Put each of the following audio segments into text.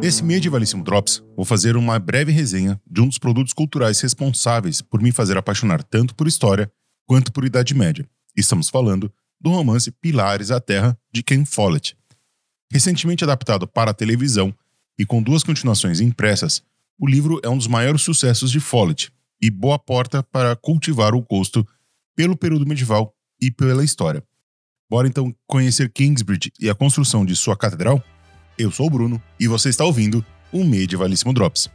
Nesse medievalíssimo Drops, vou fazer uma breve resenha de um dos produtos culturais responsáveis por me fazer apaixonar tanto por história quanto por Idade Média. Estamos falando do romance Pilares à Terra, de Ken Follett. Recentemente adaptado para a televisão e com duas continuações impressas, o livro é um dos maiores sucessos de Follett e boa porta para cultivar o gosto pelo período medieval e pela história. Bora então conhecer Kingsbridge e a construção de sua catedral? Eu sou o Bruno e você está ouvindo o Medievalíssimo Drops.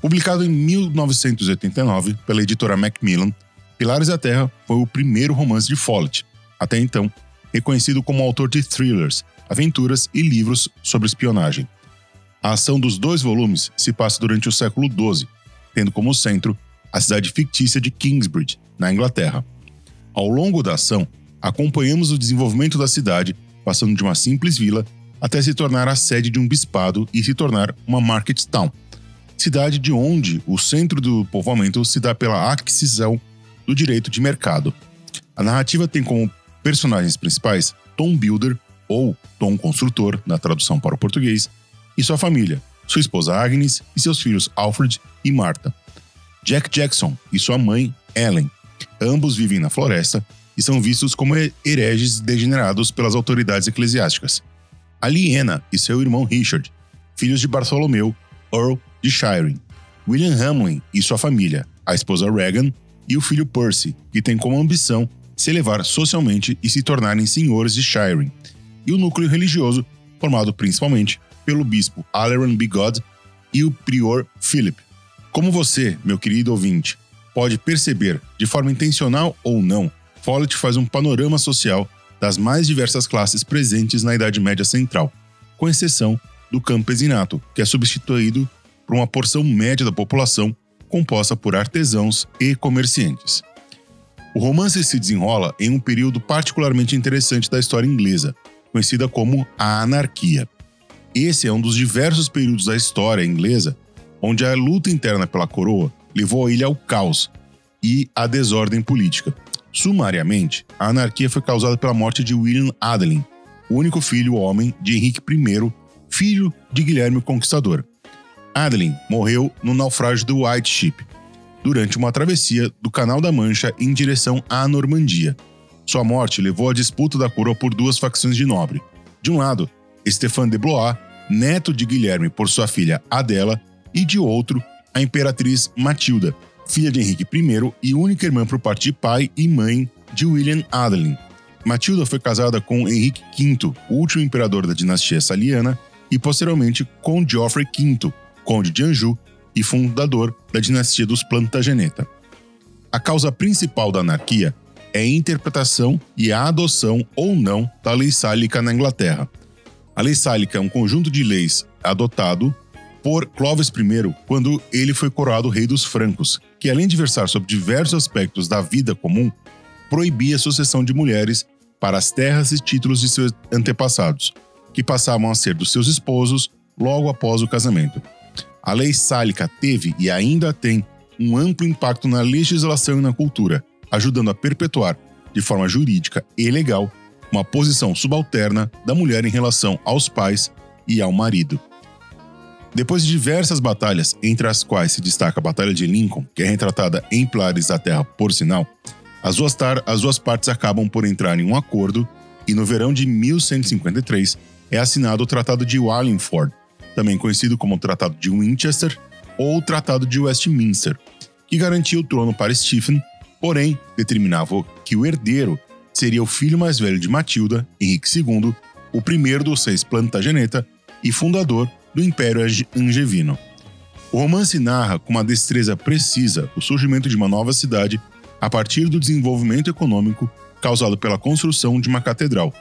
Publicado em 1989 pela editora Macmillan, Pilares da Terra foi o primeiro romance de Follett, até então reconhecido como autor de thrillers, aventuras e livros sobre espionagem. A ação dos dois volumes se passa durante o século XII, tendo como centro a cidade fictícia de Kingsbridge, na Inglaterra. Ao longo da ação, acompanhamos o desenvolvimento da cidade, passando de uma simples vila até se tornar a sede de um bispado e se tornar uma market town, cidade de onde o centro do povoamento se dá pela aquisição do direito de mercado. A narrativa tem como personagens principais Tom Builder, ou Tom Construtor, na tradução para o português, e sua família, sua esposa Agnes e seus filhos Alfred e Martha. Jack Jackson e sua mãe, Ellen. Ambos vivem na floresta e são vistos como hereges degenerados pelas autoridades eclesiásticas. Aliena e seu irmão Richard, filhos de Bartholomew, Earl de Shireen. William Hamlin e sua família, a esposa Regan e o filho Percy, que tem como ambição se elevar socialmente e se tornarem senhores de Shireen. E o núcleo religioso, formado principalmente pelo bispo Aleran Bigod e o prior Philip. Como você, meu querido ouvinte, pode perceber, de forma intencional ou não, Follett faz um panorama social das mais diversas classes presentes na Idade Média Central, com exceção do campesinato, que é substituído por uma porção média da população composta por artesãos e comerciantes. O romance se desenrola em um período particularmente interessante da história inglesa, conhecida como a Anarquia. Esse é um dos diversos períodos da história inglesa onde a luta interna pela coroa levou a ilha ao caos e à desordem política. Sumariamente, a anarquia foi causada pela morte de William Adelin, o único filho homem de Henrique I, filho de Guilherme o Conquistador. Adelin morreu no naufrágio do White Ship, durante uma travessia do Canal da Mancha em direção à Normandia. Sua morte levou à disputa da coroa por duas facções de nobre. De um lado, Stéphane de Blois, neto de Guilherme por sua filha Adela, e de outro, a imperatriz Matilda, filha de Henrique I e única irmã por parte de pai e mãe de William Adeline. Matilda foi casada com Henrique V, o último imperador da dinastia saliana, e posteriormente com Geoffrey V, conde de Anjou e fundador da dinastia dos Plantageneta. A causa principal da anarquia é a interpretação e a adoção ou não da lei sálica na Inglaterra. A lei sálica é um conjunto de leis adotado por Clovis I quando ele foi coroado rei dos francos, que além de versar sobre diversos aspectos da vida comum, proibia a sucessão de mulheres para as terras e títulos de seus antepassados, que passavam a ser dos seus esposos logo após o casamento. A lei sálica teve e ainda tem um amplo impacto na legislação e na cultura, ajudando a perpetuar, de forma jurídica e legal, uma posição subalterna da mulher em relação aos pais e ao marido. Depois de diversas batalhas, entre as quais se destaca a Batalha de Lincoln, que é retratada em Pilares da Terra, por sinal, as duas, as duas partes acabam por entrar em um acordo e no verão de 1153 é assinado o Tratado de Wallingford, também conhecido como Tratado de Winchester ou Tratado de Westminster, que garantia o trono para Stephen, porém determinava que o herdeiro seria o filho mais velho de Matilda, Henrique II, o primeiro dos seis Plantageneta e fundador do Império Angevino. O romance narra com uma destreza precisa o surgimento de uma nova cidade a partir do desenvolvimento econômico causado pela construção de uma catedral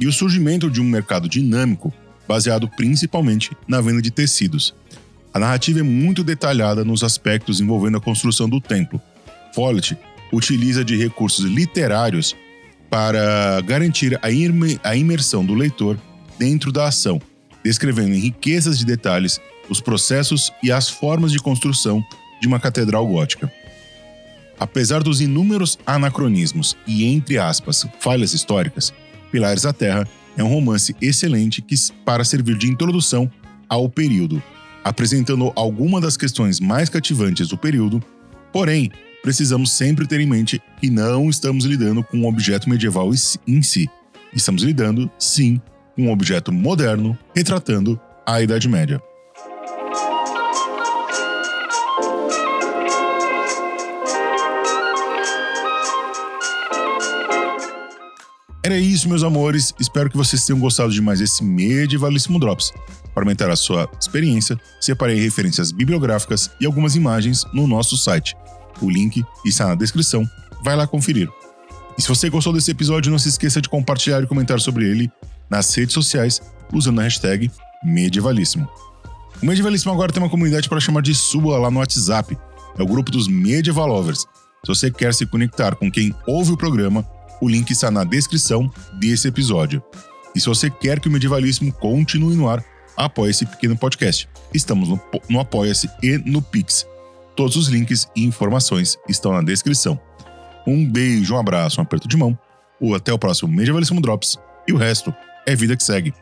e o surgimento de um mercado dinâmico baseado principalmente na venda de tecidos. A narrativa é muito detalhada nos aspectos envolvendo a construção do templo. Follett utiliza de recursos literários para garantir a imersão do leitor dentro da ação descrevendo em riquezas de detalhes os processos e as formas de construção de uma catedral gótica. Apesar dos inúmeros anacronismos e, entre aspas, falhas históricas, Pilares da Terra é um romance excelente que, para servir de introdução ao período, apresentando algumas das questões mais cativantes do período, porém, precisamos sempre ter em mente que não estamos lidando com um objeto medieval em si. Estamos lidando, sim, um objeto moderno retratando a Idade Média. Era isso, meus amores. Espero que vocês tenham gostado de mais esse medievalíssimo Drops. Para aumentar a sua experiência, separei referências bibliográficas e algumas imagens no nosso site. O link está na descrição. Vai lá conferir. E se você gostou desse episódio, não se esqueça de compartilhar e comentar sobre ele nas redes sociais usando a hashtag Medievalíssimo. O Medievalíssimo agora tem uma comunidade para chamar de sua lá no WhatsApp. É o grupo dos Medieval Lovers. Se você quer se conectar com quem ouve o programa, o link está na descrição desse episódio. E se você quer que o Medievalismo continue no ar, apoie esse pequeno podcast. Estamos no, no Apoia-se e no Pix. Todos os links e informações estão na descrição. Um beijo, um abraço, um aperto de mão, ou até o próximo Medievalismo Drops, e o resto é vida que segue.